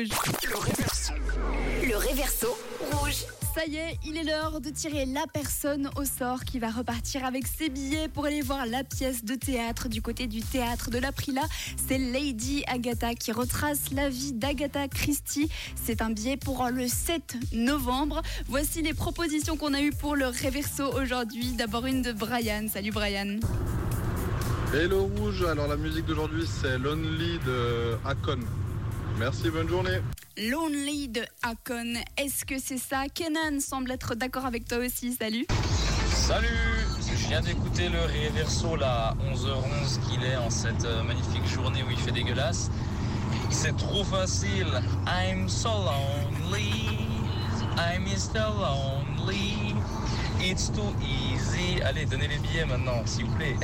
Le réverso. Le réverso rouge. Ça y est, il est l'heure de tirer la personne au sort qui va repartir avec ses billets pour aller voir la pièce de théâtre du côté du théâtre de l'Aprila. C'est Lady Agatha qui retrace la vie d'Agatha Christie. C'est un billet pour le 7 novembre. Voici les propositions qu'on a eues pour le réverso aujourd'hui. D'abord une de Brian. Salut Brian. Hello Rouge, alors la musique d'aujourd'hui c'est Lonely de Akon. Merci, bonne journée. Lonely de Akon. Est-ce que c'est ça? Kenan semble être d'accord avec toi aussi. Salut. Salut Je viens d'écouter le réverso là, 11h11 qu'il est en cette euh, magnifique journée où il fait dégueulasse. C'est trop facile. I'm so lonely. I'm Mr. Lonely. It's too easy. Allez, donnez les billets maintenant, s'il vous plaît.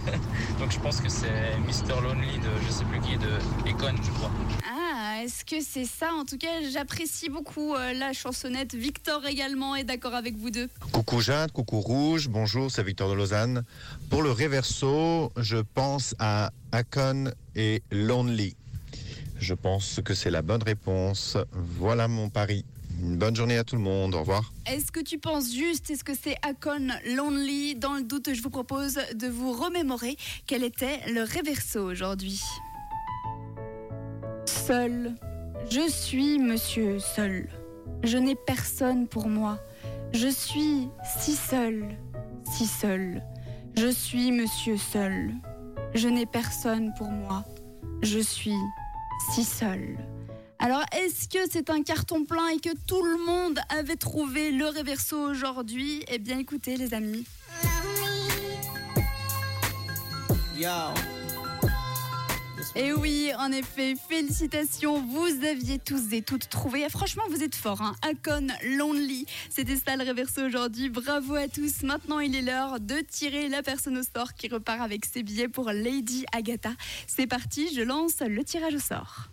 Donc je pense que c'est Mr. Lonely de je sais plus qui, de Econ, je crois. Est-ce que c'est ça? En tout cas, j'apprécie beaucoup euh, la chansonnette. Victor également est d'accord avec vous deux. Coucou Jade, coucou Rouge, bonjour, c'est Victor de Lausanne. Pour le réverso, je pense à Akon et Lonely. Je pense que c'est la bonne réponse. Voilà mon pari. Une bonne journée à tout le monde. Au revoir. Est-ce que tu penses juste Est-ce que c'est Akon Lonely? Dans le doute, je vous propose de vous remémorer quel était le réverso aujourd'hui. Seul. Je suis monsieur seul. Je n'ai personne pour moi. Je suis si seul, si seul. Je suis monsieur seul. Je n'ai personne pour moi. Je suis si seul. Alors, est-ce que c'est un carton plein et que tout le monde avait trouvé le réverso aujourd'hui? Eh bien, écoutez, les amis. Et oui, en effet, félicitations, vous aviez tous et toutes trouvé. Franchement, vous êtes forts. Hein Akon, Lonely, c'était ça le réverso aujourd'hui. Bravo à tous. Maintenant, il est l'heure de tirer la personne au sort qui repart avec ses billets pour Lady Agatha. C'est parti, je lance le tirage au sort.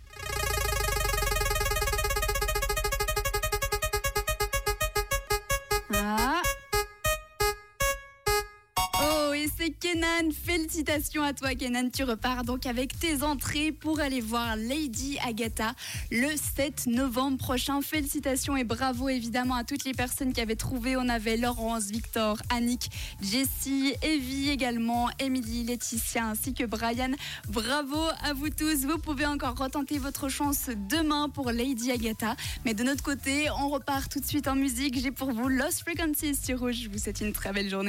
C'est Kenan. Félicitations à toi, Kenan. Tu repars donc avec tes entrées pour aller voir Lady Agatha le 7 novembre prochain. Félicitations et bravo évidemment à toutes les personnes qui avaient trouvé. On avait Laurence, Victor, Annick, Jessie, Evie également, Émilie, Laetitia ainsi que Brian. Bravo à vous tous. Vous pouvez encore retenter votre chance demain pour Lady Agatha. Mais de notre côté, on repart tout de suite en musique. J'ai pour vous Lost Frequencies sur Rouge. Je vous souhaite une très belle journée.